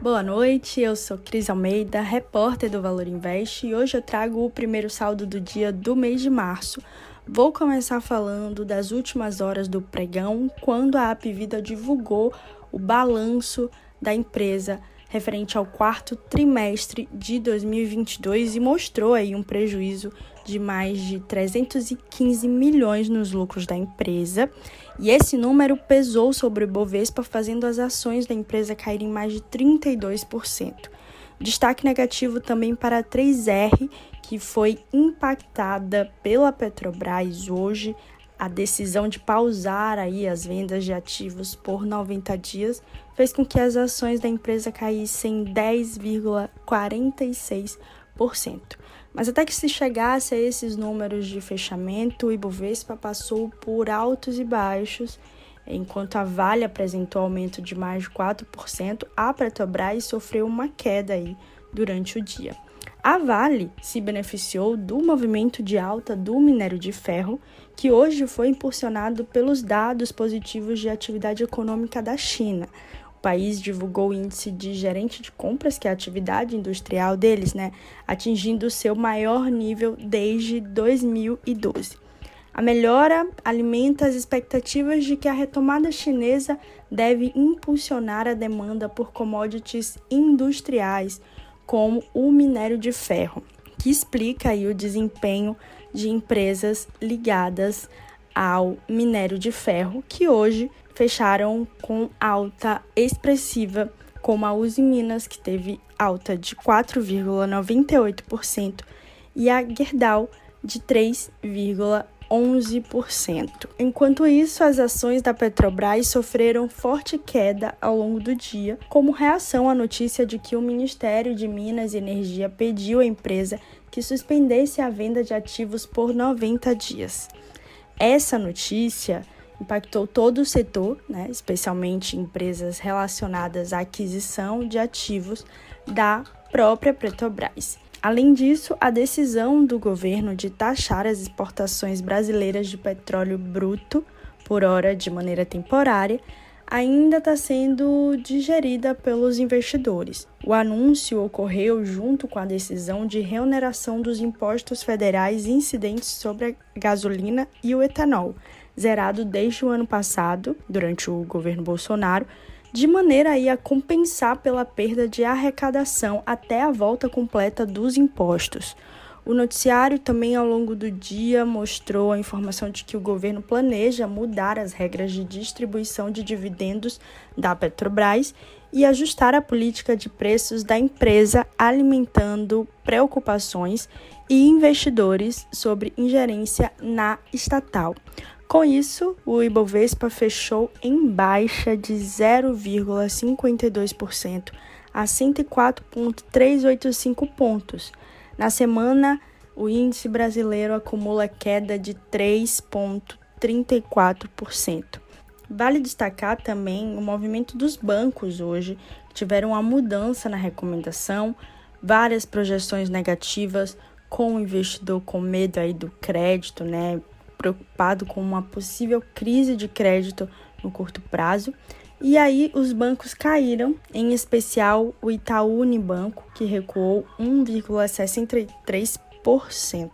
Boa noite, eu sou Cris Almeida, repórter do Valor Invest e hoje eu trago o primeiro saldo do dia do mês de março. Vou começar falando das últimas horas do pregão, quando a Apvida divulgou o balanço da empresa referente ao quarto trimestre de 2022 e mostrou aí um prejuízo de mais de 315 milhões nos lucros da empresa. E esse número pesou sobre o Bovespa, fazendo as ações da empresa caírem mais de 32%. Destaque negativo também para a 3R, que foi impactada pela Petrobras hoje a decisão de pausar aí as vendas de ativos por 90 dias fez com que as ações da empresa caíssem 10,46%. Mas até que se chegasse a esses números de fechamento, o Ibovespa passou por altos e baixos. Enquanto a Vale apresentou aumento de mais de 4%, a Petrobras sofreu uma queda aí durante o dia. A Vale se beneficiou do movimento de alta do minério de ferro, que hoje foi impulsionado pelos dados positivos de atividade econômica da China. O país divulgou o índice de gerente de compras, que é a atividade industrial deles, né, atingindo seu maior nível desde 2012. A melhora alimenta as expectativas de que a retomada chinesa deve impulsionar a demanda por commodities industriais, como o minério de ferro, que explica aí o desempenho de empresas ligadas ao minério de ferro, que hoje fecharam com alta expressiva, como a Uzi Minas, que teve alta de 4,98%, e a Gerdau de 3,1%. 11%. Enquanto isso, as ações da Petrobras sofreram forte queda ao longo do dia, como reação à notícia de que o Ministério de Minas e Energia pediu à empresa que suspendesse a venda de ativos por 90 dias. Essa notícia impactou todo o setor, né, especialmente empresas relacionadas à aquisição de ativos da própria Petrobras. Além disso, a decisão do governo de taxar as exportações brasileiras de petróleo bruto por hora de maneira temporária ainda está sendo digerida pelos investidores. O anúncio ocorreu junto com a decisão de reoneração dos impostos federais incidentes sobre a gasolina e o etanol, zerado desde o ano passado, durante o governo Bolsonaro, de maneira a compensar pela perda de arrecadação até a volta completa dos impostos. O noticiário também ao longo do dia mostrou a informação de que o governo planeja mudar as regras de distribuição de dividendos da Petrobras e ajustar a política de preços da empresa, alimentando preocupações e investidores sobre ingerência na estatal. Com isso, o Ibovespa fechou em baixa de 0,52% a 104,385 pontos. Na semana, o índice brasileiro acumula queda de 3,34%. Vale destacar também o movimento dos bancos hoje, que tiveram uma mudança na recomendação, várias projeções negativas, com o investidor com medo aí do crédito, né? preocupado com uma possível crise de crédito no curto prazo. E aí os bancos caíram, em especial o Itaú Unibanco, que recuou 1,63%.